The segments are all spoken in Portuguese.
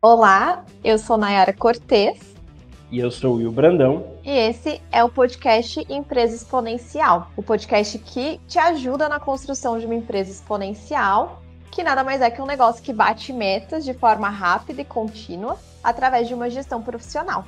Olá, eu sou Nayara Cortez. E eu sou o Will Brandão. E esse é o podcast Empresa Exponencial o podcast que te ajuda na construção de uma empresa exponencial, que nada mais é que um negócio que bate metas de forma rápida e contínua através de uma gestão profissional.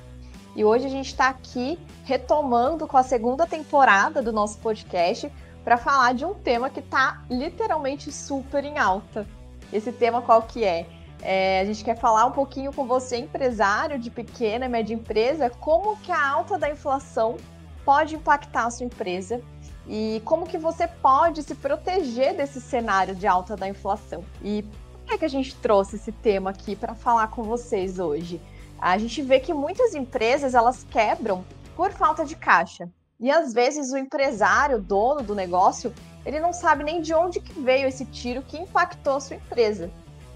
E hoje a gente está aqui retomando com a segunda temporada do nosso podcast para falar de um tema que está literalmente super em alta. Esse tema qual que é? É, a gente quer falar um pouquinho com você, empresário de pequena e média empresa, como que a alta da inflação pode impactar a sua empresa e como que você pode se proteger desse cenário de alta da inflação. E por que, é que a gente trouxe esse tema aqui para falar com vocês hoje? A gente vê que muitas empresas elas quebram por falta de caixa. E às vezes o empresário, dono do negócio, ele não sabe nem de onde que veio esse tiro que impactou a sua empresa.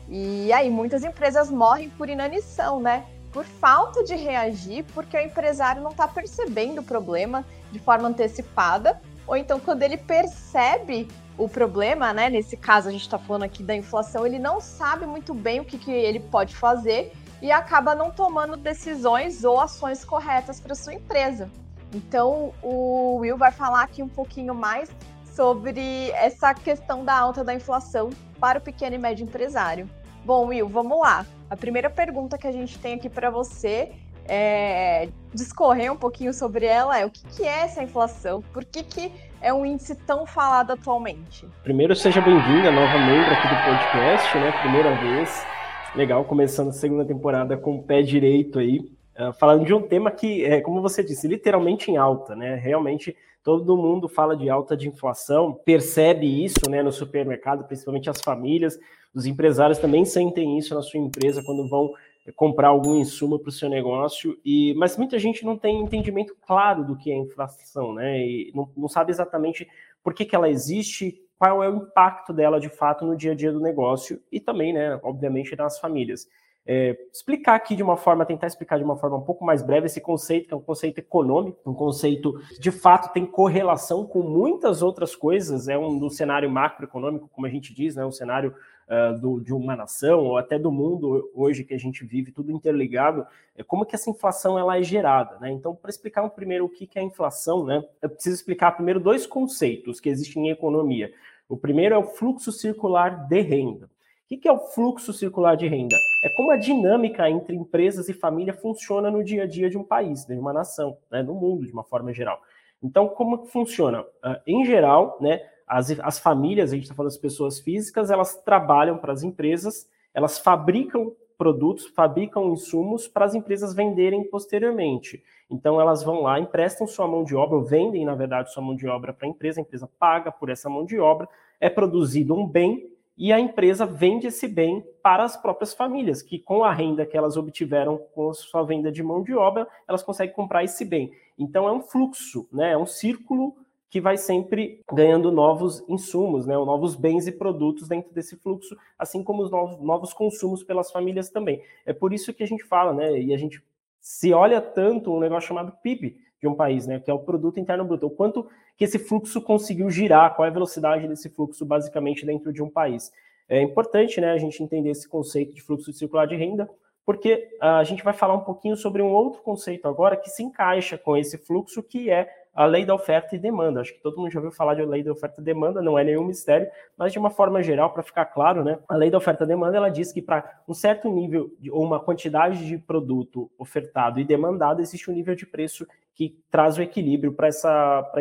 E aí muitas empresas morrem por inanição, né? Por falta de reagir, porque o empresário não está percebendo o problema de forma antecipada, ou então quando ele percebe o problema, né? Nesse caso a gente está falando aqui da inflação, ele não sabe muito bem o que, que ele pode fazer e acaba não tomando decisões ou ações corretas para sua empresa. Então o Will vai falar aqui um pouquinho mais sobre essa questão da alta da inflação para o pequeno e médio empresário. Bom, Will, vamos lá. A primeira pergunta que a gente tem aqui para você é discorrer um pouquinho sobre ela é o que, que é essa inflação? Por que, que é um índice tão falado atualmente? Primeiro, seja bem-vinda, nova membro aqui do podcast, né? Primeira vez. Legal, começando a segunda temporada com o pé direito aí. Uh, falando de um tema que, é, como você disse, literalmente em alta, né? Realmente todo mundo fala de alta de inflação, percebe isso né, no supermercado, principalmente as famílias, os empresários também sentem isso na sua empresa quando vão comprar algum insumo para o seu negócio, e mas muita gente não tem entendimento claro do que é inflação, né? E não, não sabe exatamente por que, que ela existe, qual é o impacto dela de fato no dia a dia do negócio e também, né, obviamente, nas famílias é, explicar aqui de uma forma, tentar explicar de uma forma um pouco mais breve esse conceito, que é um conceito econômico, um conceito de fato tem correlação com muitas outras coisas, é um do cenário macroeconômico, como a gente diz, né, um cenário uh, do, de uma nação ou até do mundo hoje que a gente vive, tudo interligado, é como que essa inflação ela é gerada, né? Então, para explicar primeiro o que, que é inflação, né, eu preciso explicar primeiro dois conceitos que existem em economia. O primeiro é o fluxo circular de renda. O que é o fluxo circular de renda? É como a dinâmica entre empresas e família funciona no dia a dia de um país, de uma nação, né, no mundo de uma forma geral. Então, como funciona? Uh, em geral, né, as, as famílias, a gente está falando das pessoas físicas, elas trabalham para as empresas, elas fabricam produtos, fabricam insumos para as empresas venderem posteriormente. Então, elas vão lá, emprestam sua mão de obra, ou vendem, na verdade, sua mão de obra para a empresa, a empresa paga por essa mão de obra, é produzido um bem e a empresa vende esse bem para as próprias famílias, que com a renda que elas obtiveram com a sua venda de mão de obra, elas conseguem comprar esse bem. Então é um fluxo, né? É um círculo que vai sempre ganhando novos insumos, né, novos bens e produtos dentro desse fluxo, assim como os novos, novos consumos pelas famílias também. É por isso que a gente fala, né, e a gente se olha tanto um negócio chamado PIB, de um país, né, que é o produto interno bruto, o quanto que esse fluxo conseguiu girar, qual é a velocidade desse fluxo basicamente dentro de um país. É importante, né, a gente entender esse conceito de fluxo circular de renda, porque a gente vai falar um pouquinho sobre um outro conceito agora que se encaixa com esse fluxo, que é a lei da oferta e demanda. Acho que todo mundo já ouviu falar de lei da oferta e demanda, não é nenhum mistério, mas de uma forma geral, para ficar claro, né? A lei da oferta e demanda ela diz que para um certo nível ou uma quantidade de produto ofertado e demandado, existe um nível de preço que traz o equilíbrio para essa,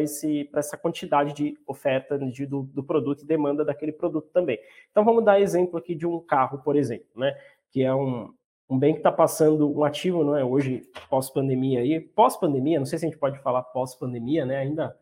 essa quantidade de oferta de, do, do produto e demanda daquele produto também. Então vamos dar exemplo aqui de um carro, por exemplo, né? Que é um, um bem que está passando um ativo, não é? Hoje, pós-pandemia aí, pós-pandemia, não sei se a gente pode falar pós-pandemia, né? Ainda,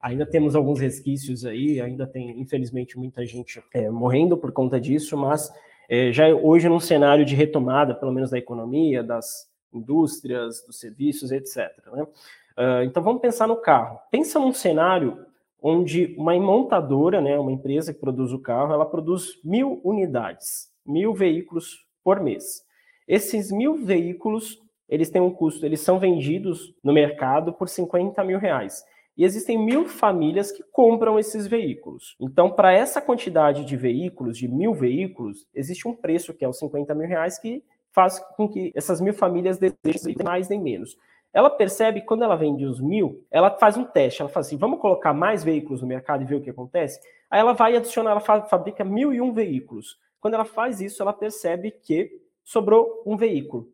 ainda temos alguns resquícios aí, ainda tem, infelizmente, muita gente é, morrendo por conta disso, mas é, já hoje num cenário de retomada, pelo menos da economia, das indústrias, dos serviços, etc. Né? Uh, então vamos pensar no carro. Pensa num cenário onde uma montadora, né, uma empresa que produz o carro, ela produz mil unidades, mil veículos por mês. Esses mil veículos, eles têm um custo, eles são vendidos no mercado por 50 mil reais. E existem mil famílias que compram esses veículos. Então, para essa quantidade de veículos, de mil veículos, existe um preço que é os 50 mil reais que faz com que essas mil famílias desejem mais nem menos. Ela percebe que quando ela vende os mil, ela faz um teste. Ela fala assim: vamos colocar mais veículos no mercado e ver o que acontece? Aí ela vai adicionar, ela fabrica mil e um veículos. Quando ela faz isso, ela percebe que sobrou um veículo.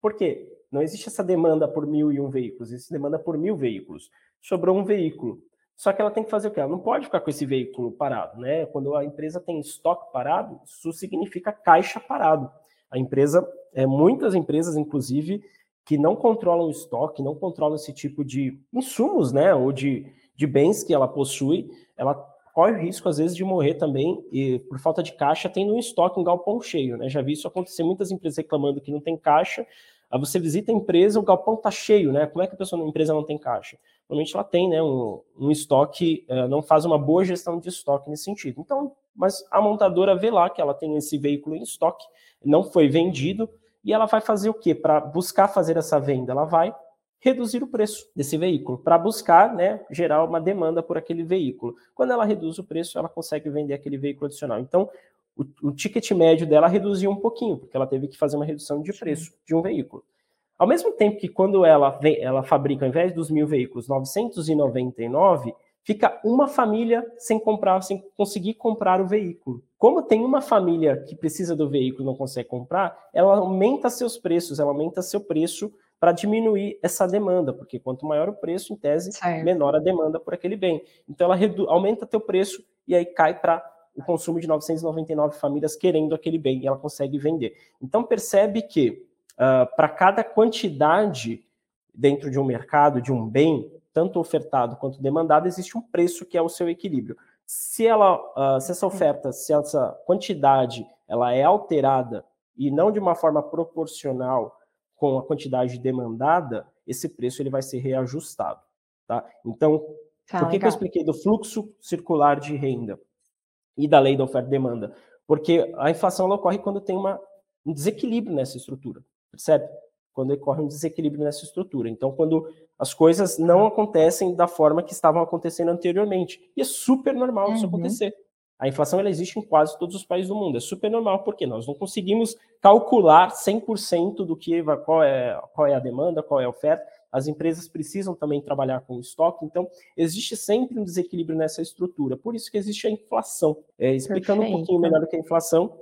Por quê? Não existe essa demanda por mil e um veículos, existe demanda por mil veículos. Sobrou um veículo. Só que ela tem que fazer o quê? Ela não pode ficar com esse veículo parado, né? Quando a empresa tem estoque parado, isso significa caixa parado. A empresa, é, muitas empresas, inclusive, que não controlam o estoque, não controlam esse tipo de insumos, né? Ou de, de bens que ela possui, ela corre o risco, às vezes, de morrer também, e por falta de caixa, tendo um estoque, um galpão cheio, né? Já vi isso acontecer, muitas empresas reclamando que não tem caixa, Aí você visita a empresa, o galpão está cheio, né? Como é que a pessoa na empresa não tem caixa? Normalmente ela tem, né, um, um estoque, uh, não faz uma boa gestão de estoque nesse sentido. Então, mas a montadora vê lá que ela tem esse veículo em estoque, não foi vendido, e ela vai fazer o quê? Para buscar fazer essa venda, ela vai reduzir o preço desse veículo, para buscar né, gerar uma demanda por aquele veículo. Quando ela reduz o preço, ela consegue vender aquele veículo adicional. Então, o, o, ticket médio dela reduziu um pouquinho, porque ela teve que fazer uma redução de preço de um veículo. Ao mesmo tempo que quando ela, vem, ela fabrica, ao invés dos mil veículos, 999, fica uma família sem comprar, sem conseguir comprar o veículo. Como tem uma família que precisa do veículo e não consegue comprar, ela aumenta seus preços, ela aumenta seu preço para diminuir essa demanda, porque quanto maior o preço, em tese, certo. menor a demanda por aquele bem. Então ela aumenta teu preço e aí cai para o consumo de 999 famílias querendo aquele bem e ela consegue vender. Então percebe que uh, para cada quantidade dentro de um mercado, de um bem, tanto ofertado quanto demandado, existe um preço que é o seu equilíbrio. Se ela, uh, se essa oferta, se essa quantidade, ela é alterada e não de uma forma proporcional com a quantidade demandada, esse preço ele vai ser reajustado, tá? Então, tá, por que, que eu expliquei do fluxo circular de renda? e da lei da oferta e demanda. Porque a inflação ocorre quando tem uma, um desequilíbrio nessa estrutura, percebe? Quando ocorre um desequilíbrio nessa estrutura. Então, quando as coisas não acontecem da forma que estavam acontecendo anteriormente. E é super normal uhum. isso acontecer. A inflação ela existe em quase todos os países do mundo. É super normal, porque nós não conseguimos calcular 100% do que qual é, qual é a demanda, qual é a oferta as empresas precisam também trabalhar com estoque, então existe sempre um desequilíbrio nessa estrutura, por isso que existe a inflação. É, explicando Perfeito. um pouquinho melhor o que é a inflação,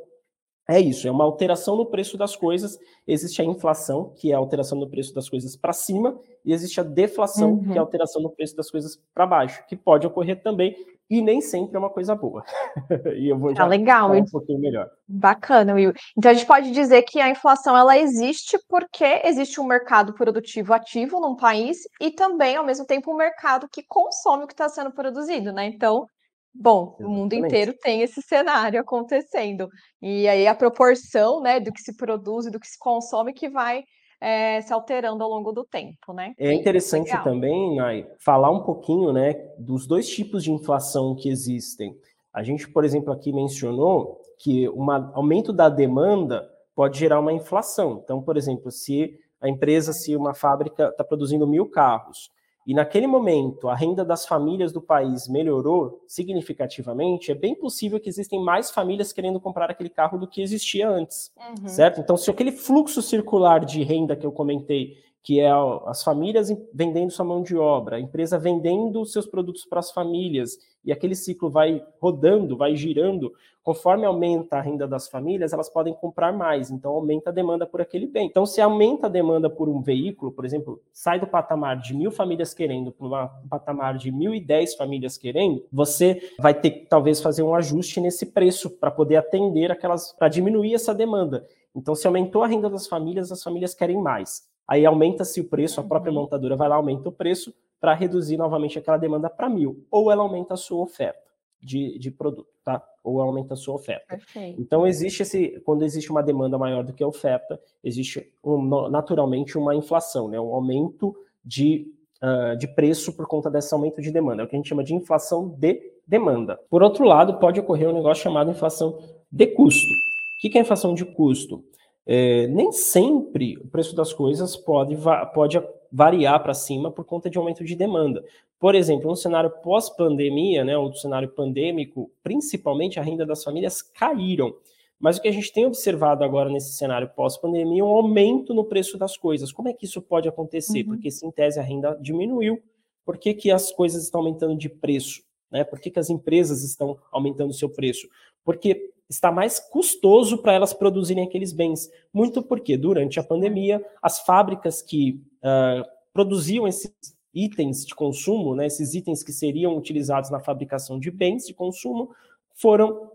é isso, é uma alteração no preço das coisas. Existe a inflação, que é a alteração no preço das coisas para cima, e existe a deflação, uhum. que é a uhum. alteração no preço das coisas para baixo, que pode ocorrer também, e nem sempre é uma coisa boa. e eu vou ah, já ah, legal, falar um pouquinho melhor. Bacana, Will. Então a gente pode dizer que a inflação ela existe porque existe um mercado produtivo ativo num país e também, ao mesmo tempo, um mercado que consome o que está sendo produzido, né? Então, Bom, Exatamente. o mundo inteiro tem esse cenário acontecendo. E aí a proporção né, do que se produz e do que se consome que vai é, se alterando ao longo do tempo, né? É interessante Legal. também, Nai, falar um pouquinho né, dos dois tipos de inflação que existem. A gente, por exemplo, aqui mencionou que um aumento da demanda pode gerar uma inflação. Então, por exemplo, se a empresa, se uma fábrica está produzindo mil carros e naquele momento a renda das famílias do país melhorou significativamente, é bem possível que existem mais famílias querendo comprar aquele carro do que existia antes, uhum. certo? Então, se aquele fluxo circular de renda que eu comentei, que é as famílias vendendo sua mão de obra, a empresa vendendo seus produtos para as famílias, e aquele ciclo vai rodando, vai girando, conforme aumenta a renda das famílias, elas podem comprar mais, então aumenta a demanda por aquele bem. Então, se aumenta a demanda por um veículo, por exemplo, sai do patamar de mil famílias querendo para um patamar de mil e dez famílias querendo, você vai ter que talvez fazer um ajuste nesse preço para poder atender aquelas, para diminuir essa demanda. Então, se aumentou a renda das famílias, as famílias querem mais. Aí aumenta-se o preço, a própria uhum. montadora vai lá, aumenta o preço para reduzir novamente aquela demanda para mil. Ou ela aumenta a sua oferta de, de produto, tá? Ou aumenta a sua oferta. Perfeito. Então, existe esse, quando existe uma demanda maior do que a oferta, existe um, naturalmente uma inflação, né? Um aumento de, uh, de preço por conta desse aumento de demanda. É o que a gente chama de inflação de demanda. Por outro lado, pode ocorrer um negócio chamado inflação de custo. O que é inflação de custo? É, nem sempre o preço das coisas pode, pode variar para cima por conta de aumento de demanda. Por exemplo, no cenário pós-pandemia, né, ou cenário pandêmico, principalmente a renda das famílias caíram. Mas o que a gente tem observado agora nesse cenário pós-pandemia é um aumento no preço das coisas. Como é que isso pode acontecer? Uhum. Porque se em tese a renda diminuiu, por que, que as coisas estão aumentando de preço? Né? Por que, que as empresas estão aumentando o seu preço? Porque está mais custoso para elas produzirem aqueles bens. Muito porque, durante a pandemia, as fábricas que uh, produziam esses itens de consumo, né, esses itens que seriam utilizados na fabricação de bens de consumo, foram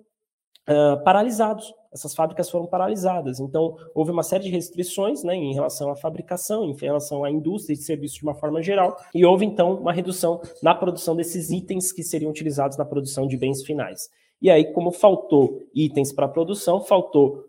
uh, paralisados. Essas fábricas foram paralisadas. Então, houve uma série de restrições né, em relação à fabricação, em relação à indústria de serviços de uma forma geral, e houve, então, uma redução na produção desses itens que seriam utilizados na produção de bens finais. E aí, como faltou itens para produção, faltou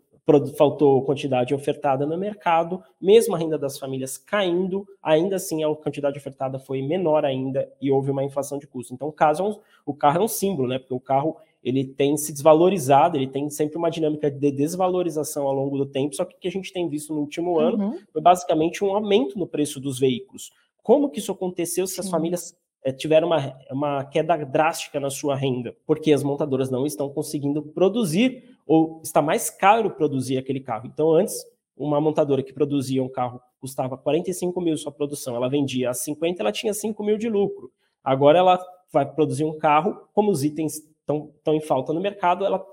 faltou quantidade ofertada no mercado, mesmo a renda das famílias caindo, ainda assim a quantidade ofertada foi menor ainda e houve uma inflação de custo. Então, o, caso é um, o carro é um símbolo, né? Porque o carro ele tem se desvalorizado, ele tem sempre uma dinâmica de desvalorização ao longo do tempo, só que o que a gente tem visto no último uhum. ano foi basicamente um aumento no preço dos veículos. Como que isso aconteceu se as famílias é, tiveram uma, uma queda drástica na sua renda? Porque as montadoras não estão conseguindo produzir, ou está mais caro produzir aquele carro. Então, antes, uma montadora que produzia um carro custava 45 mil sua produção, ela vendia a 50, ela tinha 5 mil de lucro. Agora ela vai produzir um carro, como os itens estão em falta no mercado, ela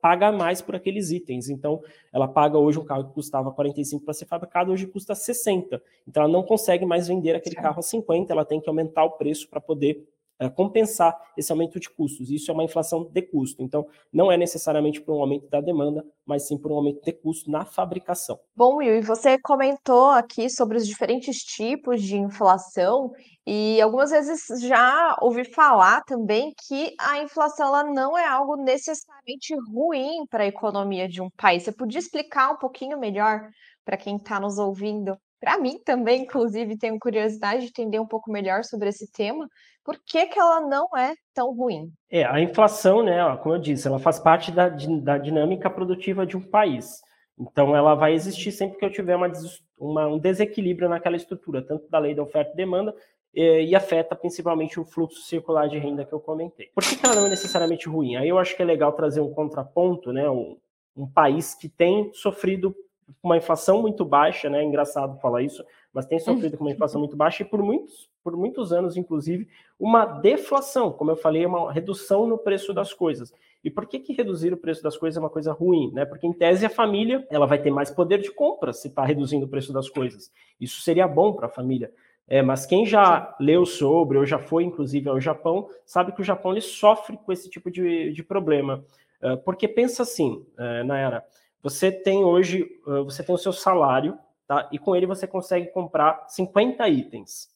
paga mais por aqueles itens. Então, ela paga hoje um carro que custava 45 para ser fabricado, hoje custa 60. Então, ela não consegue mais vender aquele carro a 50, ela tem que aumentar o preço para poder é, compensar esse aumento de custos. Isso é uma inflação de custo. Então, não é necessariamente por um aumento da demanda, mas sim por um aumento de custo na fabricação. Bom, Will, e você comentou aqui sobre os diferentes tipos de inflação e algumas vezes já ouvi falar também que a inflação ela não é algo necessariamente ruim para a economia de um país. Você podia explicar um pouquinho melhor para quem está nos ouvindo? Para mim também, inclusive, tenho curiosidade de entender um pouco melhor sobre esse tema. Por que, que ela não é tão ruim? É, a inflação, né, como eu disse, ela faz parte da, da dinâmica produtiva de um país. Então, ela vai existir sempre que eu tiver uma, uma, um desequilíbrio naquela estrutura, tanto da lei da oferta e demanda, e, e afeta principalmente o fluxo circular de renda que eu comentei. Por que, que ela não é necessariamente ruim? Aí eu acho que é legal trazer um contraponto, né, um, um país que tem sofrido uma inflação muito baixa, né? É engraçado falar isso, mas tem sofrido com uma inflação muito baixa e por muitos, por muitos anos, inclusive, uma deflação, como eu falei, uma redução no preço das coisas. E por que, que reduzir o preço das coisas é uma coisa ruim? Né? Porque, em tese, a família ela vai ter mais poder de compra se está reduzindo o preço das coisas. Isso seria bom para a família. É, mas quem já leu sobre, ou já foi, inclusive, ao Japão, sabe que o Japão ele sofre com esse tipo de, de problema. Uh, porque pensa assim, uh, Nayara, você tem hoje, você tem o seu salário, tá? E com ele você consegue comprar 50 itens.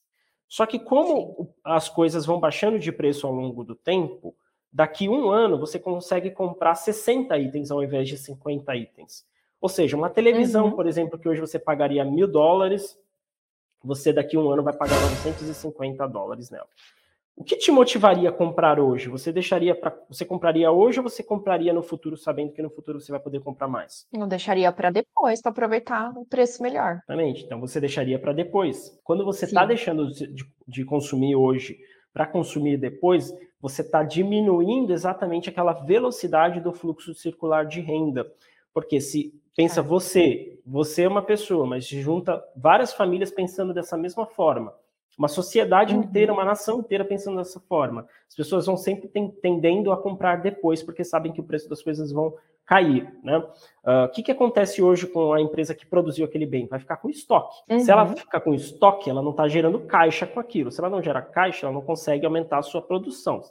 Só que como Sim. as coisas vão baixando de preço ao longo do tempo, daqui um ano você consegue comprar 60 itens ao invés de 50 itens. Ou seja, uma televisão, uhum. por exemplo, que hoje você pagaria mil dólares, você daqui um ano vai pagar 950 dólares nela. O que te motivaria a comprar hoje? Você deixaria para você compraria hoje ou você compraria no futuro sabendo que no futuro você vai poder comprar mais? Eu deixaria para depois para aproveitar o preço melhor. Exatamente. Então você deixaria para depois. Quando você está deixando de, de consumir hoje para consumir depois, você está diminuindo exatamente aquela velocidade do fluxo circular de renda. Porque se pensa é. você, você é uma pessoa, mas se junta várias famílias pensando dessa mesma forma uma sociedade uhum. inteira, uma nação inteira pensando dessa forma. As pessoas vão sempre tendendo a comprar depois, porque sabem que o preço das coisas vão cair. Né? Uh, o que, que acontece hoje com a empresa que produziu aquele bem? Vai ficar com estoque. Uhum. Se ela uhum. ficar com estoque, ela não está gerando caixa com aquilo. Se ela não gera caixa, ela não consegue aumentar a sua produção.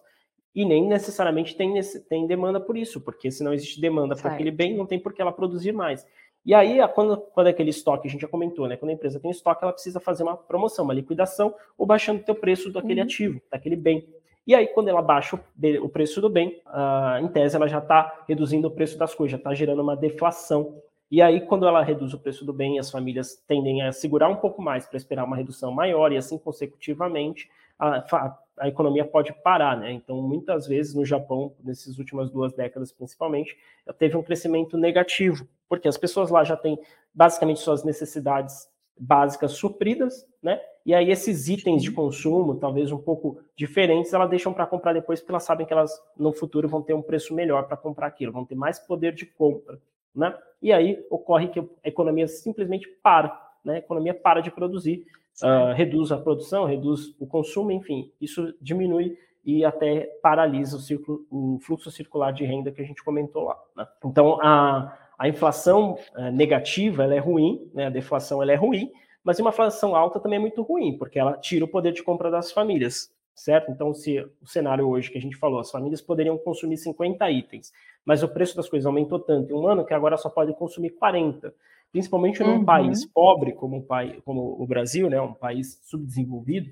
E nem necessariamente tem, tem demanda por isso, porque se não existe demanda para aquele bem, não tem por que ela produzir mais. E aí, quando, quando é aquele estoque, a gente já comentou, né? Quando a empresa tem estoque, ela precisa fazer uma promoção, uma liquidação, ou baixando o teu preço daquele uhum. ativo, daquele bem. E aí, quando ela baixa o, preço do bem, uh, em tese, ela já está reduzindo o preço das coisas, já está gerando uma deflação. E aí, quando ela reduz o preço do bem, as famílias tendem a segurar um pouco mais para esperar uma redução maior, e assim consecutivamente, a, a economia pode parar, né? Então, muitas vezes no Japão, nessas últimas duas décadas principalmente, teve um crescimento negativo, porque as pessoas lá já têm basicamente suas necessidades básicas supridas, né? e aí esses itens de consumo, talvez um pouco diferentes, elas deixam para comprar depois, porque elas sabem que elas no futuro vão ter um preço melhor para comprar aquilo, vão ter mais poder de compra, né? E aí ocorre que a economia simplesmente para, né? A economia para de produzir, uh, reduz a produção, reduz o consumo, enfim, isso diminui e até paralisa o, o fluxo circular de renda que a gente comentou lá. Né? Então, a, a inflação uh, negativa ela é ruim, né? a deflação ela é ruim, mas uma inflação alta também é muito ruim, porque ela tira o poder de compra das famílias, certo? Então, se o cenário hoje que a gente falou, as famílias poderiam consumir 50 itens, mas o preço das coisas aumentou tanto em um ano que agora só podem consumir 40. Principalmente num uhum. país pobre como, um país, como o Brasil, né, um país subdesenvolvido,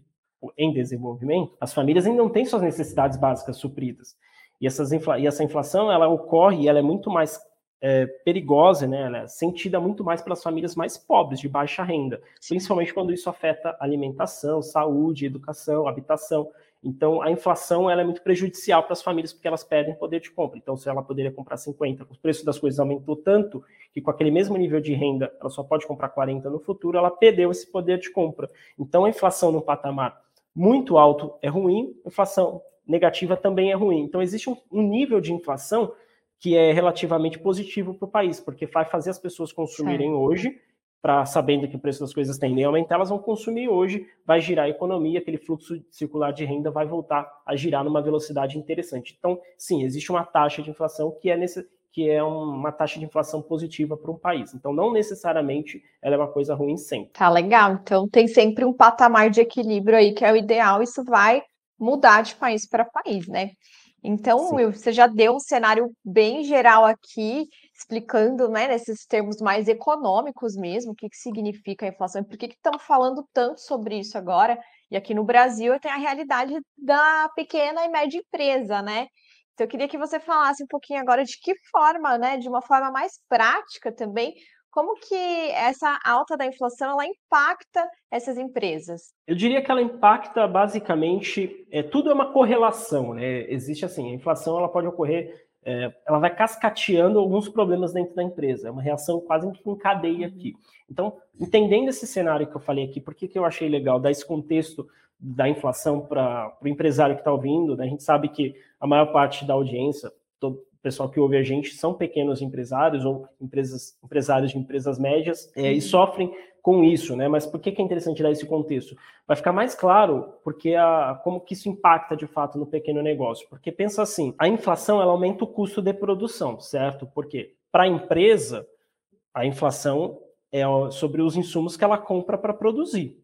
em desenvolvimento, as famílias ainda não têm suas necessidades básicas supridas. E, essas infla e essa inflação, ela ocorre e ela é muito mais é, perigosa, né? Ela é sentida muito mais pelas famílias mais pobres, de baixa renda, principalmente quando isso afeta alimentação, saúde, educação, habitação. Então, a inflação ela é muito prejudicial para as famílias porque elas perdem poder de compra. Então, se ela poderia comprar 50, o preço das coisas aumentou tanto que com aquele mesmo nível de renda ela só pode comprar 40 no futuro, ela perdeu esse poder de compra. Então, a inflação no patamar muito alto é ruim, inflação negativa também é ruim. Então, existe um, um nível de inflação que é relativamente positivo para o país, porque vai fazer as pessoas consumirem certo. hoje, para sabendo que o preço das coisas tendem a aumentar, elas vão consumir hoje, vai girar a economia, aquele fluxo circular de renda vai voltar a girar numa velocidade interessante. Então, sim, existe uma taxa de inflação que é nesse, que é uma taxa de inflação positiva para um país. Então, não necessariamente ela é uma coisa ruim sempre. Tá legal. Então, tem sempre um patamar de equilíbrio aí que é o ideal. Isso vai mudar de país para país, né? Então, Will, você já deu um cenário bem geral aqui, explicando, né, nesses termos mais econômicos mesmo, o que, que significa a inflação e por que estão falando tanto sobre isso agora. E aqui no Brasil tem a realidade da pequena e média empresa, né? Então, eu queria que você falasse um pouquinho agora de que forma, né, de uma forma mais prática também, como que essa alta da inflação ela impacta essas empresas? Eu diria que ela impacta basicamente, é, tudo é uma correlação, né? Existe assim, a inflação ela pode ocorrer, é, ela vai cascateando alguns problemas dentro da empresa, é uma reação quase que em cadeia aqui. Então, entendendo esse cenário que eu falei aqui, por que, que eu achei legal dar esse contexto da inflação para o empresário que está ouvindo, né? A gente sabe que a maior parte da audiência, todo, pessoal que ouve a gente são pequenos empresários ou empresas, empresários de empresas médias é, e uhum. sofrem com isso, né? Mas por que, que é interessante dar esse contexto? Vai ficar mais claro porque a, como que isso impacta de fato no pequeno negócio. Porque pensa assim, a inflação ela aumenta o custo de produção, certo? Porque para a empresa a inflação é sobre os insumos que ela compra para produzir,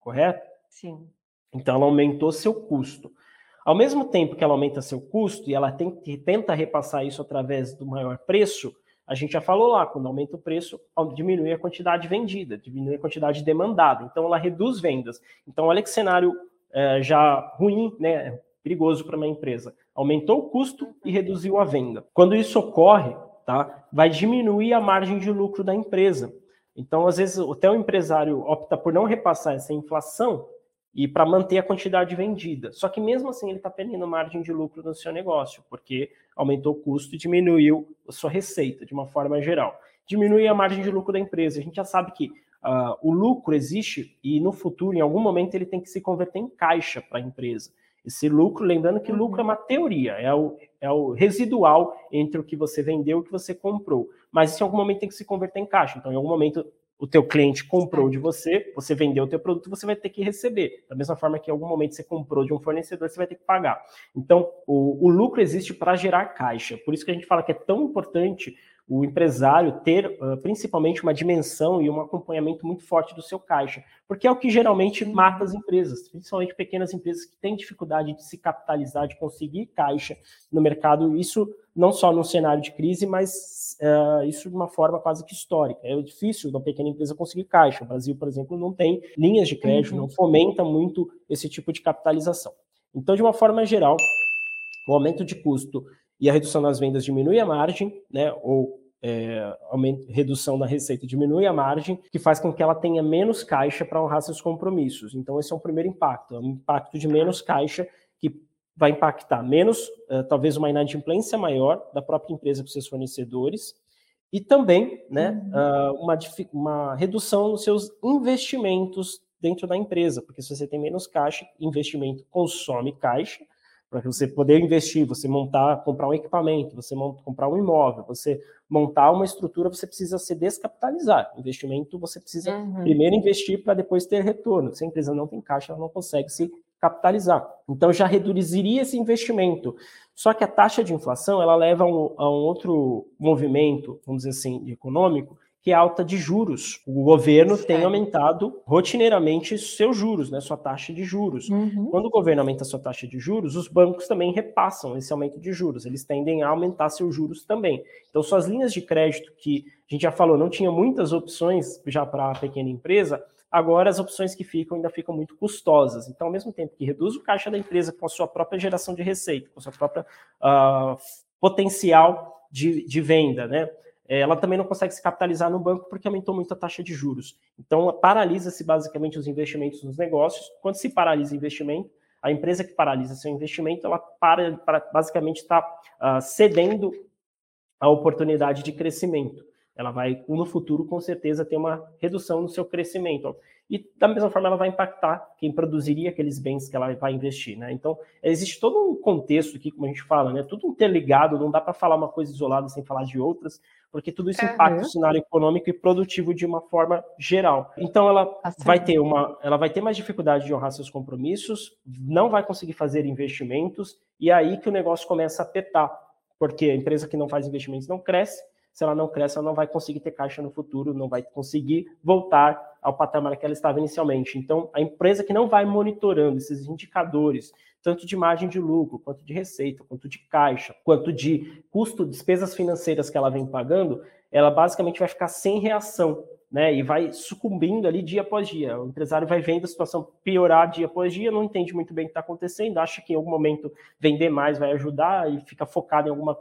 correto? Sim. Então ela aumentou seu custo. Ao mesmo tempo que ela aumenta seu custo e ela tem, tenta repassar isso através do maior preço, a gente já falou lá, quando aumenta o preço, diminui a quantidade vendida, diminui a quantidade demandada. Então, ela reduz vendas. Então, olha que cenário é, já ruim, né, perigoso para uma empresa. Aumentou o custo e reduziu a venda. Quando isso ocorre, tá, vai diminuir a margem de lucro da empresa. Então, às vezes, até o empresário opta por não repassar essa inflação e para manter a quantidade vendida. Só que mesmo assim ele está perdendo margem de lucro no seu negócio, porque aumentou o custo e diminuiu a sua receita de uma forma geral. Diminui a margem de lucro da empresa. A gente já sabe que uh, o lucro existe e no futuro, em algum momento, ele tem que se converter em caixa para a empresa. Esse lucro, lembrando que lucro é uma teoria, é o, é o residual entre o que você vendeu e o que você comprou. Mas isso em algum momento tem que se converter em caixa. Então, em algum momento, o teu cliente comprou de você, você vendeu o teu produto, você vai ter que receber. Da mesma forma que em algum momento você comprou de um fornecedor, você vai ter que pagar. Então, o, o lucro existe para gerar caixa. Por isso que a gente fala que é tão importante o empresário ter principalmente uma dimensão e um acompanhamento muito forte do seu caixa, porque é o que geralmente mata as empresas, principalmente pequenas empresas que têm dificuldade de se capitalizar, de conseguir caixa no mercado. Isso não só no cenário de crise, mas uh, isso de uma forma quase que histórica. É difícil uma pequena empresa conseguir caixa. O Brasil, por exemplo, não tem linhas de crédito, uhum. não fomenta muito esse tipo de capitalização. Então, de uma forma geral, o aumento de custo e a redução das vendas diminui a margem, né, ou é, redução da receita diminui a margem, que faz com que ela tenha menos caixa para honrar seus compromissos. Então, esse é o primeiro impacto, é um impacto de menos caixa que vai impactar menos, uh, talvez uma inadimplência maior da própria empresa para seus fornecedores, e também né, uhum. uh, uma, uma redução nos seus investimentos dentro da empresa, porque se você tem menos caixa, investimento consome caixa, para você poder investir, você montar, comprar um equipamento, você monta, comprar um imóvel, você montar uma estrutura, você precisa se descapitalizar. Investimento, você precisa uhum. primeiro investir para depois ter retorno. Se a empresa não tem caixa, ela não consegue se capitalizar. Então já reduziria esse investimento. Só que a taxa de inflação ela leva a um, a um outro movimento, vamos dizer assim, econômico, que é alta de juros. O governo tem aumentado rotineiramente seus juros, né, sua taxa de juros. Uhum. Quando o governo aumenta sua taxa de juros, os bancos também repassam esse aumento de juros. Eles tendem a aumentar seus juros também. Então, suas linhas de crédito, que a gente já falou, não tinha muitas opções já para a pequena empresa, agora as opções que ficam ainda ficam muito custosas. Então, ao mesmo tempo que reduz o caixa da empresa com a sua própria geração de receita, com a sua própria uh, potencial de, de venda, né? É, ela também não consegue se capitalizar no banco porque aumentou muito a taxa de juros. Então, paralisa-se basicamente os investimentos nos negócios. Quando se paralisa o investimento, a empresa que paralisa seu investimento, ela para, para basicamente está uh, cedendo a oportunidade de crescimento. Ela vai, no futuro, com certeza, ter uma redução no seu crescimento. E, da mesma forma, ela vai impactar quem produziria aqueles bens que ela vai investir. Né? Então, existe todo um contexto aqui, como a gente fala, né? tudo interligado, não dá para falar uma coisa isolada sem falar de outras porque tudo isso impacta uhum. o cenário econômico e produtivo de uma forma geral. Então ela tá vai ter uma, ela vai ter mais dificuldade de honrar seus compromissos, não vai conseguir fazer investimentos e é aí que o negócio começa a apertar, porque a empresa que não faz investimentos não cresce. Se ela não cresce, ela não vai conseguir ter caixa no futuro, não vai conseguir voltar ao patamar que ela estava inicialmente. Então, a empresa que não vai monitorando esses indicadores tanto de margem de lucro, quanto de receita, quanto de caixa, quanto de custo, despesas financeiras que ela vem pagando, ela basicamente vai ficar sem reação, né? E vai sucumbindo ali dia após dia. O empresário vai vendo a situação piorar dia após dia, não entende muito bem o que está acontecendo, acha que em algum momento vender mais vai ajudar e fica focado em alguma,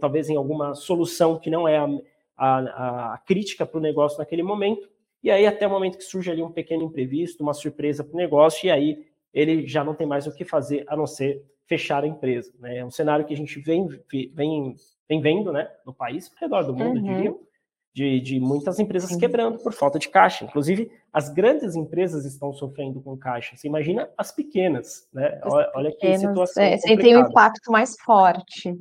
talvez em alguma solução que não é a, a, a crítica para o negócio naquele momento. E aí, até o momento que surge ali um pequeno imprevisto, uma surpresa para o negócio, e aí ele já não tem mais o que fazer a não ser fechar a empresa. Né? É um cenário que a gente vem, vem, vem vendo né, no país, ao redor do mundo, uhum. diria, de, de muitas empresas uhum. quebrando por falta de caixa. Inclusive, as grandes empresas estão sofrendo com caixa. Você imagina as pequenas, né? As olha, olha que situação. É, você tem um impacto mais forte.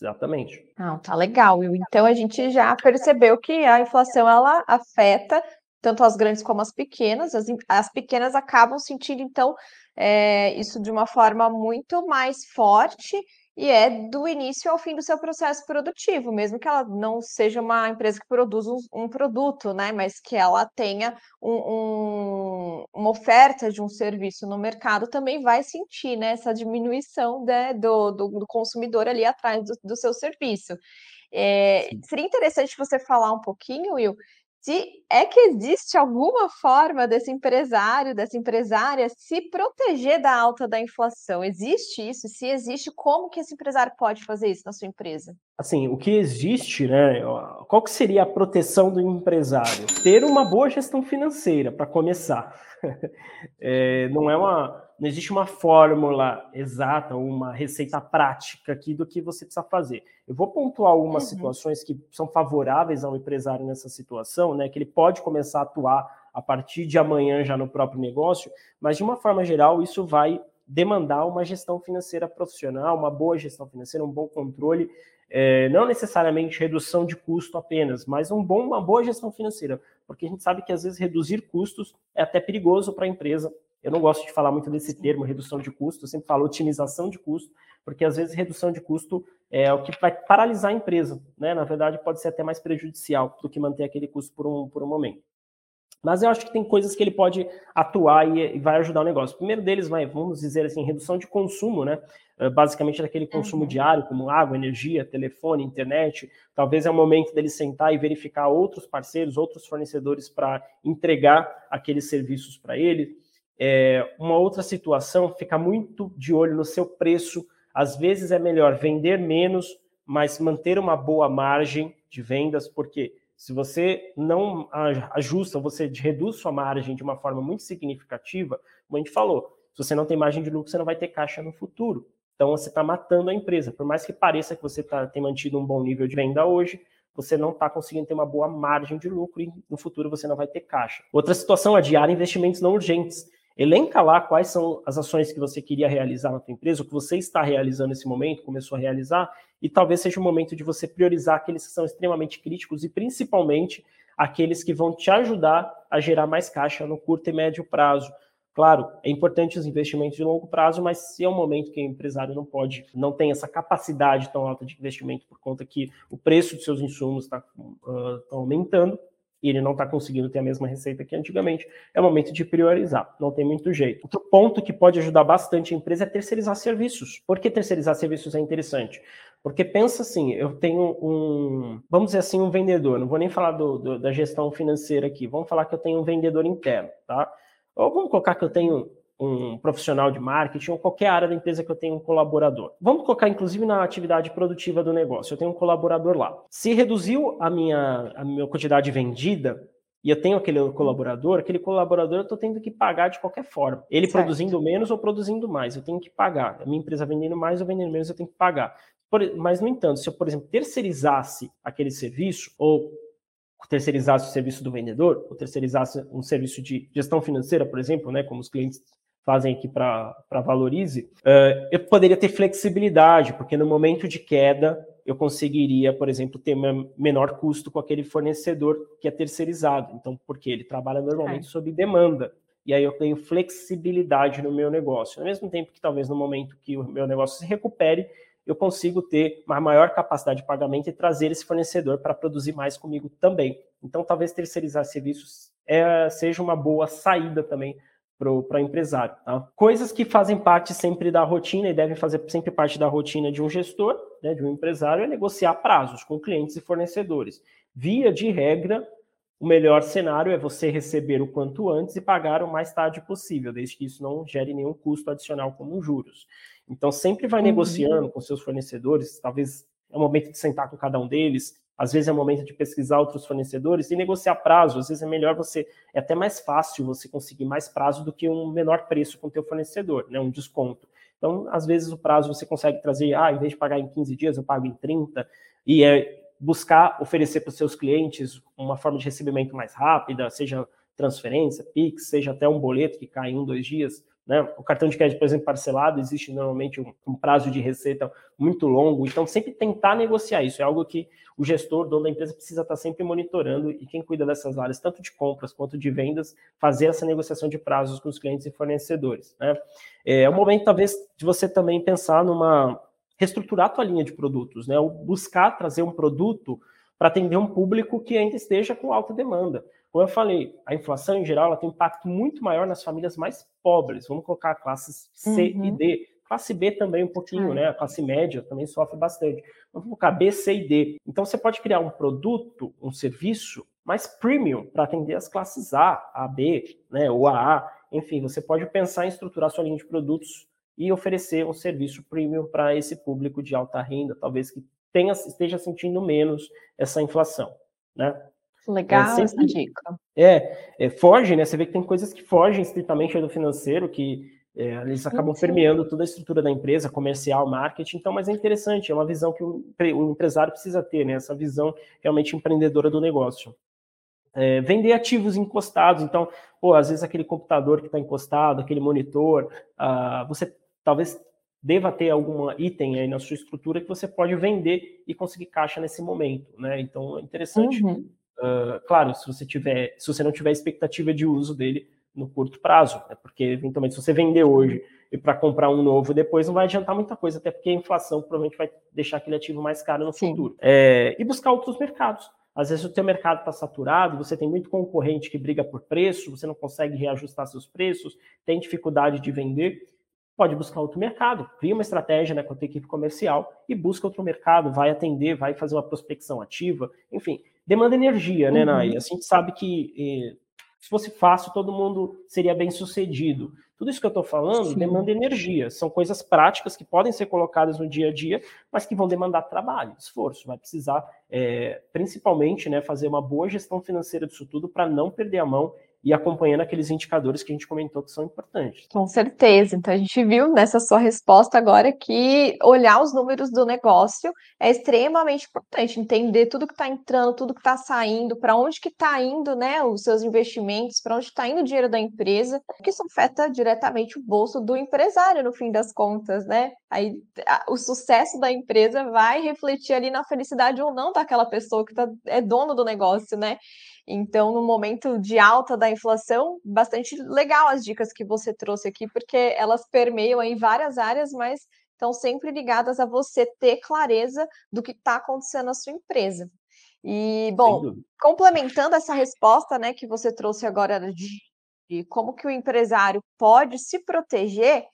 Exatamente. Não, tá legal. Então a gente já percebeu que a inflação ela afeta tanto as grandes como as pequenas. As, as pequenas acabam sentindo, então, é, isso de uma forma muito mais forte e é do início ao fim do seu processo produtivo, mesmo que ela não seja uma empresa que produz um, um produto, né? Mas que ela tenha um, um, uma oferta de um serviço no mercado, também vai sentir né, essa diminuição né, do, do, do, consumidor ali atrás do, do seu serviço. É, seria interessante você falar um pouquinho, Will, se é que existe alguma forma desse empresário, dessa empresária se proteger da alta da inflação. Existe isso? Se existe, como que esse empresário pode fazer isso na sua empresa? Assim, o que existe, né? Qual que seria a proteção do empresário? Ter uma boa gestão financeira, para começar. É, não é uma não existe uma fórmula exata, uma receita prática aqui do que você precisa fazer. Eu vou pontuar algumas uhum. situações que são favoráveis ao empresário nessa situação, né? Que ele pode começar a atuar a partir de amanhã já no próprio negócio, mas de uma forma geral, isso vai demandar uma gestão financeira profissional, uma boa gestão financeira, um bom controle, é, não necessariamente redução de custo apenas, mas um bom, uma boa gestão financeira, porque a gente sabe que às vezes reduzir custos é até perigoso para a empresa eu não gosto de falar muito desse termo, redução de custo, eu sempre falo otimização de custo, porque às vezes redução de custo é o que vai paralisar a empresa, né? Na verdade, pode ser até mais prejudicial do que manter aquele custo por um, por um momento. Mas eu acho que tem coisas que ele pode atuar e, vai ajudar o negócio. O primeiro deles vai, vamos dizer assim, redução de consumo, né? Ah, basicamente daquele consumo uhum. diário, como água, energia, telefone, internet. Talvez é o momento dele sentar e verificar outros parceiros, outros fornecedores para entregar aqueles serviços para ele. É, uma outra situação, ficar muito de olho no seu preço. Às vezes é melhor vender menos, mas manter uma boa margem de vendas, porque se você não ajusta, você reduz sua margem de uma forma muito significativa, como a gente falou, se você não tem margem de lucro, você não vai ter caixa no futuro. Então você está matando a empresa. Por mais que pareça que você tá, tem mantido um bom nível de venda hoje, você não está conseguindo ter uma boa margem de lucro e no futuro você não vai ter caixa. Outra situação, adiar investimentos não urgentes. Elenca lá quais são as ações que você queria realizar na sua empresa, o que você está realizando nesse momento, começou a realizar, e talvez seja o momento de você priorizar aqueles que são extremamente críticos e principalmente aqueles que vão te ajudar a gerar mais caixa no curto e médio prazo. Claro, é importante os investimentos de longo prazo, mas se é um momento que o empresário não pode, não tem essa capacidade tão alta de investimento por conta que o preço dos seus insumos está uh, aumentando, e ele não está conseguindo ter a mesma receita que antigamente, é o momento de priorizar, não tem muito jeito. Outro ponto que pode ajudar bastante a empresa é terceirizar serviços. Por que terceirizar serviços é interessante? Porque pensa assim, eu tenho um, vamos dizer assim, um vendedor, não vou nem falar do, do, da gestão financeira aqui, vamos falar que eu tenho um vendedor interno, tá? Ou vamos colocar que eu tenho um profissional de marketing ou qualquer área da empresa que eu tenha um colaborador. Vamos colocar, inclusive, na atividade produtiva do negócio. Eu tenho um colaborador lá. Se reduziu a minha, a minha quantidade vendida, e eu tenho aquele colaborador, aquele colaborador eu estou tendo que pagar de qualquer forma. Ele certo. produzindo menos ou produzindo mais, eu tenho que pagar. A minha empresa vendendo mais ou vendendo menos, eu tenho que pagar. Por, mas, no entanto, se eu, por exemplo, terceirizasse aquele serviço, ou terceirizasse o serviço do vendedor, ou terceirizasse um serviço de gestão financeira, por exemplo, né, como os clientes fazem aqui para Valorize, uh, eu poderia ter flexibilidade, porque no momento de queda eu conseguiria, por exemplo, ter menor custo com aquele fornecedor que é terceirizado. Então, porque ele trabalha normalmente é. sob demanda. E aí eu tenho flexibilidade no meu negócio. Ao mesmo tempo que talvez no momento que o meu negócio se recupere, eu consigo ter uma maior capacidade de pagamento e trazer esse fornecedor para produzir mais comigo também. Então, talvez terceirizar serviços é, seja uma boa saída também para empresário. Tá? Coisas que fazem parte sempre da rotina e devem fazer sempre parte da rotina de um gestor, né, de um empresário, é negociar prazos com clientes e fornecedores. Via de regra, o melhor cenário é você receber o quanto antes e pagar o mais tarde possível, desde que isso não gere nenhum custo adicional como juros. Então, sempre vai uhum. negociando com seus fornecedores, talvez é o momento de sentar com cada um deles, às vezes é o momento de pesquisar outros fornecedores e negociar prazo. Às vezes é melhor você, é até mais fácil você conseguir mais prazo do que um menor preço com o teu fornecedor, né, um desconto. Então, às vezes o prazo você consegue trazer, ah, em vez de pagar em 15 dias, eu pago em 30, e é buscar oferecer para os seus clientes uma forma de recebimento mais rápida, seja transferência, Pix, seja até um boleto que cai em um, dois dias. Né? O cartão de crédito, por exemplo, parcelado, existe normalmente um, um, prazo de receita muito longo, então sempre tentar negociar isso é algo que o gestor, dono da empresa, precisa estar sempre monitorando e quem cuida dessas áreas, tanto de compras quanto de vendas, fazer essa negociação de prazos com os clientes e fornecedores. Né? É, é o momento, talvez, de você também pensar numa reestruturar a tua linha de produtos, né? Ou buscar trazer um produto para atender um público que ainda esteja com alta demanda. Como eu falei, a inflação em geral ela tem um impacto muito maior nas famílias mais pobres. Vamos colocar classes C uhum. e D. Classe B também um pouquinho, né? A classe média também sofre bastante. Vamos colocar B, C e D. Então você pode criar um produto, um serviço mais premium para atender as classes A, A, B, né? Ou AA. Enfim, você pode pensar em estruturar sua linha de produtos e oferecer um serviço premium para esse público de alta renda, talvez que tenha, esteja sentindo menos essa inflação, né? Legal é, sempre, essa dica. É, é, foge, né? Você vê que tem coisas que fogem estritamente do financeiro, que é, eles acabam sim, permeando toda a estrutura da empresa, comercial, marketing. Então, mas é interessante, é uma visão que o, o empresário precisa ter, né? Essa visão realmente empreendedora do negócio. É, vender ativos encostados, então, pô, às vezes aquele computador que está encostado, aquele monitor, uh, você talvez deva ter algum item aí na sua estrutura que você pode vender e conseguir caixa nesse momento, né? Então é interessante. Uhum. Uh, claro, se você tiver, se você não tiver expectativa de uso dele no curto prazo, né? porque eventualmente se você vender hoje e para comprar um novo depois não vai adiantar muita coisa, até porque a inflação provavelmente vai deixar aquele ativo mais caro no Sim. futuro. É, e buscar outros mercados. Às vezes o teu mercado está saturado, você tem muito concorrente que briga por preço, você não consegue reajustar seus preços, tem dificuldade de vender pode buscar outro mercado, cria uma estratégia né, com a tua equipe comercial e busca outro mercado, vai atender, vai fazer uma prospecção ativa, enfim, demanda energia, né, uhum. Nai? A gente sabe que eh, se fosse fácil, todo mundo seria bem sucedido. Tudo isso que eu estou falando Sim. demanda energia, são coisas práticas que podem ser colocadas no dia a dia, mas que vão demandar trabalho, esforço, vai precisar, é, principalmente, né, fazer uma boa gestão financeira disso tudo para não perder a mão e acompanhando aqueles indicadores que a gente comentou que são importantes. Com certeza. Então a gente viu nessa sua resposta agora que olhar os números do negócio é extremamente importante, entender tudo que está entrando, tudo que está saindo, para onde que está indo, né, os seus investimentos, para onde está indo o dinheiro da empresa, que isso afeta diretamente o bolso do empresário no fim das contas, né? Aí o sucesso da empresa vai refletir ali na felicidade ou não daquela pessoa que tá, é dono do negócio, né? Então, no momento de alta da inflação, bastante legal as dicas que você trouxe aqui, porque elas permeiam em várias áreas, mas estão sempre ligadas a você ter clareza do que está acontecendo na sua empresa. E, bom, complementando essa resposta né, que você trouxe agora de, de como que o empresário pode se proteger,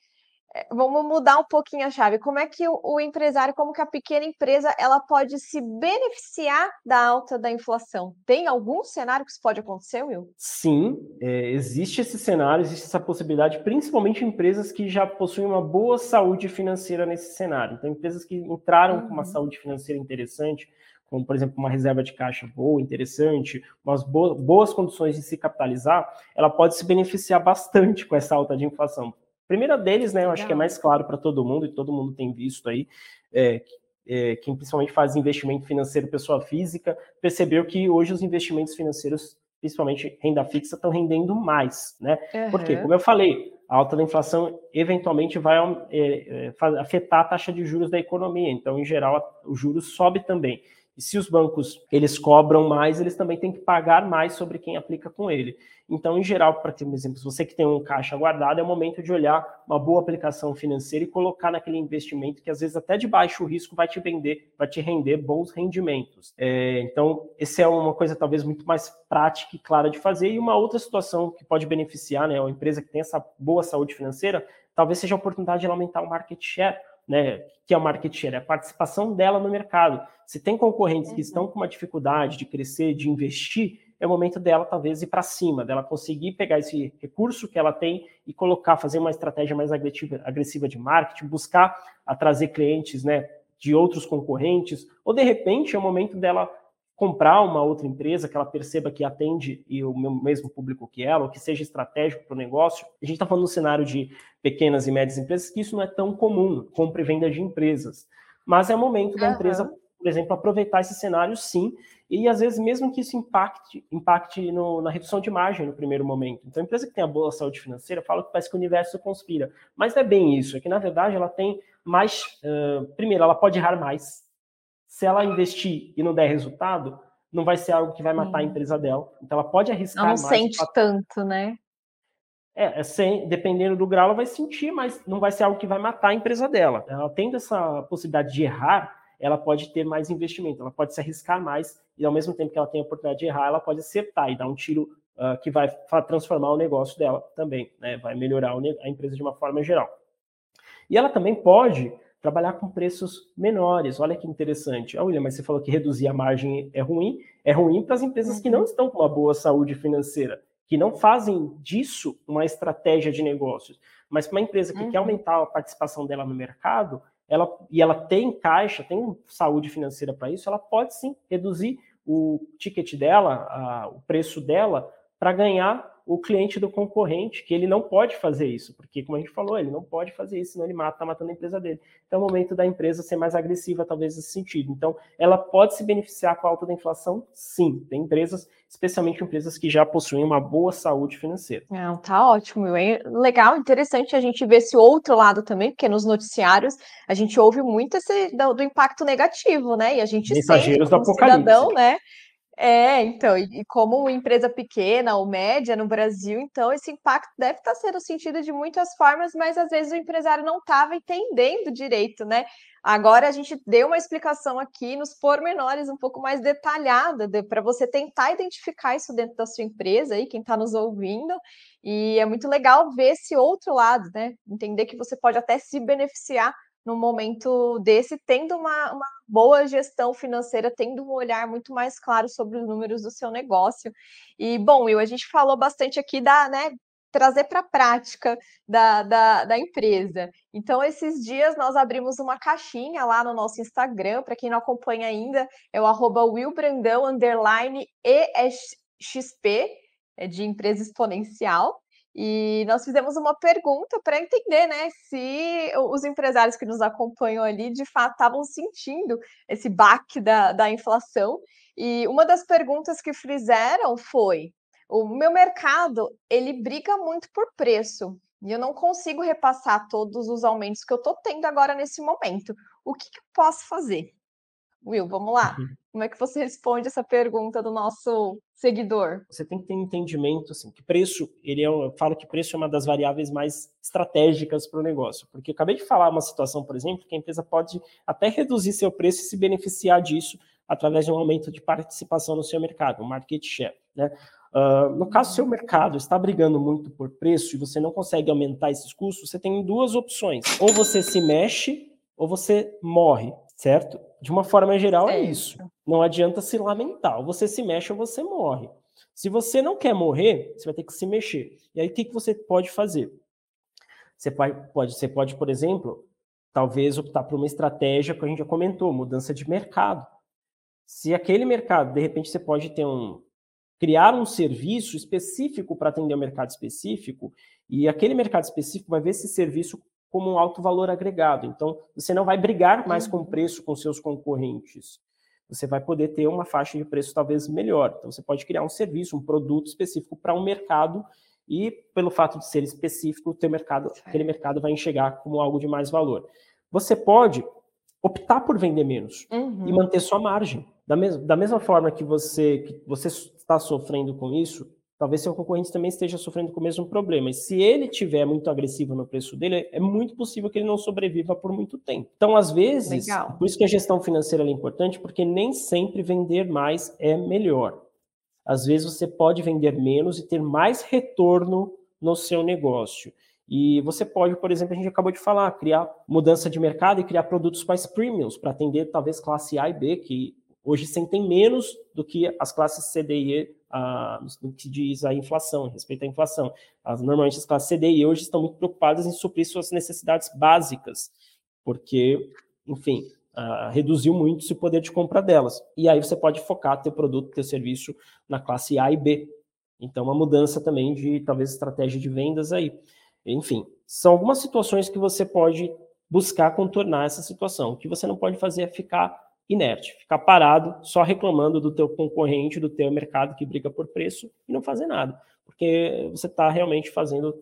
vamos mudar um pouquinho a chave. Como é que o, o, empresário, como que a pequena empresa, ela pode se beneficiar da alta da inflação? Tem algum cenário que isso pode acontecer, Will? Sim, é, existe esse cenário, existe essa possibilidade, principalmente empresas que já possuem uma boa saúde financeira nesse cenário. Então, empresas que entraram uhum. com uma uhum. saúde financeira interessante, como, por exemplo, uma reserva de caixa boa, interessante, umas boas condições de se capitalizar, ela pode se beneficiar bastante com essa alta de inflação primeira deles, né, eu acho que é mais claro para todo mundo, e todo mundo tem visto aí, é, é, quem principalmente faz investimento financeiro pessoa física, percebeu que hoje os investimentos financeiros, principalmente renda fixa, estão rendendo mais, né? Uhum. Porque, como eu falei, a alta da inflação eventualmente vai é, é afetar a taxa de juros da economia, então, em geral, o juros sobe também. E se os bancos eles cobram mais, eles também têm que pagar mais sobre quem aplica com ele. Então, em geral, para ter um exemplo, se você que tem um caixa guardado, é o momento de olhar uma boa aplicação financeira e colocar naquele investimento que às vezes até de baixo risco vai te vender, vai te render bons rendimentos. É, então, essa é uma coisa talvez muito mais prática e clara de fazer. E uma outra situação que pode beneficiar, né, uma empresa que tem essa boa saúde financeira, talvez seja a oportunidade de aumentar o market share né, que é o market share, é a participação dela no mercado. Se tem concorrentes uhum. que estão com uma dificuldade de crescer, de investir, é o momento dela talvez ir para cima, dela conseguir pegar esse recurso que ela tem e colocar, fazer uma estratégia mais agressiva, agressiva de marketing, buscar a trazer clientes, né, de outros concorrentes, ou de repente é o momento dela comprar uma outra empresa que ela perceba que atende e o mesmo público que ela, ou que seja estratégico para o negócio. A gente está falando no cenário de pequenas e médias empresas que isso não é tão comum, compra e venda de empresas. Mas é o momento da uhum. empresa, por exemplo, aproveitar esse cenário sim, e às vezes mesmo que isso impacte, impacte no, na redução de margem no primeiro momento. Então, a empresa que tem a boa saúde financeira fala que parece que o universo conspira. Mas não é bem isso, é que na verdade ela tem mais. Uh, primeiro, ela pode errar mais, se ela investir e não der resultado, não vai ser algo que vai matar a empresa dela. Então ela pode arriscar não mais. Não sente pra... tanto, né? É, é sem, dependendo do grau, ela vai sentir, mas não vai ser algo que vai matar a empresa dela. Ela tendo essa possibilidade de errar, ela pode ter mais investimento, ela pode se arriscar mais, e ao mesmo tempo que ela tem a oportunidade de errar, ela pode acertar e dar um tiro uh, que vai transformar o negócio dela também, né? vai melhorar a empresa de uma forma geral. E ela também pode trabalhar com preços menores. Olha que interessante. Ah, William, mas você falou que reduzir a margem é ruim. É ruim para as empresas que não uhum. estão com uma boa saúde financeira, que não fazem disso uma estratégia de negócios. Mas para uma empresa que uhum. quer aumentar a participação dela no mercado, ela, e ela tem caixa, tem saúde financeira para isso, ela pode sim reduzir o ticket dela, a, o preço dela, para ganhar o cliente do concorrente, que ele não pode fazer isso, porque, como a gente falou, ele não pode fazer isso, senão ele mata, tá matando a empresa dele. Então, é o momento da empresa ser mais agressiva, talvez, nesse sentido. Então, ela pode se beneficiar com a alta da inflação? Sim. Tem empresas, especialmente empresas que já possuem uma boa saúde financeira. Não, tá ótimo. É legal, interessante a gente ver esse outro lado também, porque nos noticiários a gente ouve muito esse, do, do impacto negativo, né? E a gente Mensageiros sente, como cidadão, né? É, então, e, como empresa pequena ou média no Brasil, então esse impacto deve estar sendo sentido de muitas formas, mas às vezes o empresário não estava entendendo direito, né? Agora a gente deu uma explicação aqui nos pormenores um pouco mais detalhada para você tentar identificar isso dentro da sua empresa aí, quem está nos ouvindo, e é muito legal ver esse outro lado, né? Entender que você pode até se beneficiar num momento desse, tendo uma, uma boa gestão financeira, tendo um olhar muito mais claro sobre os números do seu negócio. E, bom, Will, a gente falou bastante aqui da, né, trazer para a prática da, da, da, empresa. Então, esses dias nós abrimos uma caixinha lá no nosso Instagram, para quem não acompanha ainda, é o arroba willbrandão, underline EXP, é de empresa exponencial. E nós fizemos uma pergunta para entender, né, se os empresários que nos acompanham ali de fato estavam sentindo esse baque da, da inflação. E uma das perguntas que fizeram foi: o meu mercado ele briga muito por preço e eu não consigo repassar todos os aumentos que eu estou tendo agora nesse momento. O que, que eu posso fazer? Will, vamos lá. Uhum. Como é que você responde essa pergunta do nosso seguidor? Você tem que ter entendimento, assim, que preço, ele é, eu falo que preço é uma das variáveis mais estratégicas para o negócio, porque eu acabei de falar uma situação, por exemplo, que a empresa pode até reduzir seu preço e se beneficiar disso através de um aumento de participação no seu mercado, um market share, né? Uh, no caso, seu mercado está brigando muito por preço e você não consegue aumentar esses custos, você tem duas opções. Ou você se mexe, ou você morre, certo? De uma forma geral, é isso. Não adianta se lamentar. Ou você se mexe ou você morre. Se você não quer morrer, você vai ter que se mexer. E aí, o que, que você pode fazer? Você pode, pode, você pode, por exemplo, talvez optar por uma estratégia que a gente já comentou, mudança de mercado. Se aquele mercado, de repente, você pode ter um, criar um serviço específico para atender um mercado específico, e aquele mercado específico vai ver esse serviço como um alto valor agregado. Então, você não vai brigar mais com o uhum. preço com seus concorrentes. Você vai poder ter uma faixa de preço talvez melhor. Então, você pode criar um serviço, um produto específico para um mercado e, pelo fato de ser específico, teu mercado, aquele mercado vai enxergar como algo de mais valor. Você pode optar por vender menos uhum. e manter sua margem. Da, mes da mesma forma que você, que você está sofrendo com isso, talvez seu concorrente também esteja sofrendo com o mesmo problema. E se ele tiver muito agressivo no preço dele, é muito possível que ele não sobreviva por muito tempo. Então, às vezes, Legal. por isso que a gestão financeira é importante, porque nem sempre vender mais é melhor. Às vezes você pode vender menos e ter mais retorno no seu negócio. E você pode, por exemplo, a gente acabou de falar, criar mudança de mercado e criar produtos mais premiums para atender talvez classe A e B, que hoje sentem menos do que as classes C, D e E a, no que diz a inflação, respeito à inflação. As, normalmente as classes C, D E hoje estão muito preocupadas em suprir suas necessidades básicas, porque, enfim, uh, reduziu muito o poder de compra delas. E aí você pode focar teu produto, teu serviço na classe A e B. Então, uma mudança também de, talvez, estratégia de vendas aí. Enfim, são algumas situações que você pode buscar contornar essa situação. O que você não pode fazer é ficar inerte, ficar parado só reclamando do teu concorrente, do teu mercado que briga por preço e não fazer nada, porque você está realmente fazendo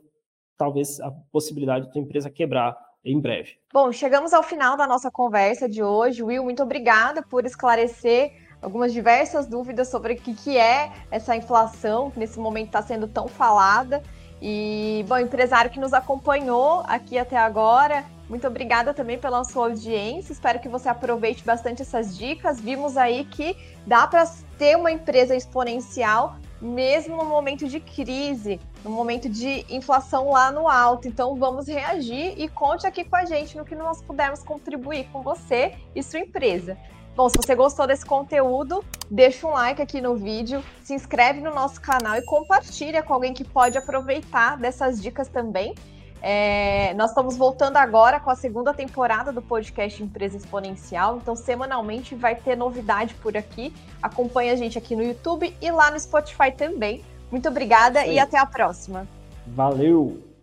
talvez a possibilidade da tua empresa quebrar em breve. Bom, chegamos ao final da nossa conversa de hoje. Will, muito obrigada por esclarecer algumas diversas dúvidas sobre o que, que é essa inflação, que nesse momento está sendo tão falada. E, bom, empresário que nos acompanhou aqui até agora, muito obrigada também pela sua audiência. Espero que você aproveite bastante essas dicas. Vimos aí que dá para ter uma empresa exponencial mesmo no momento de crise, no momento de inflação lá no alto. Então vamos reagir e conte aqui com a gente no que nós pudermos contribuir com você e sua empresa. Bom, se você gostou desse conteúdo, deixa um like aqui no vídeo, se inscreve no nosso canal e compartilha com alguém que pode aproveitar dessas dicas também. É, nós estamos voltando agora com a segunda temporada do podcast Empresa Exponencial, então semanalmente vai ter novidade por aqui. Acompanhe a gente aqui no YouTube e lá no Spotify também. Muito obrigada Sim. e até a próxima. Valeu!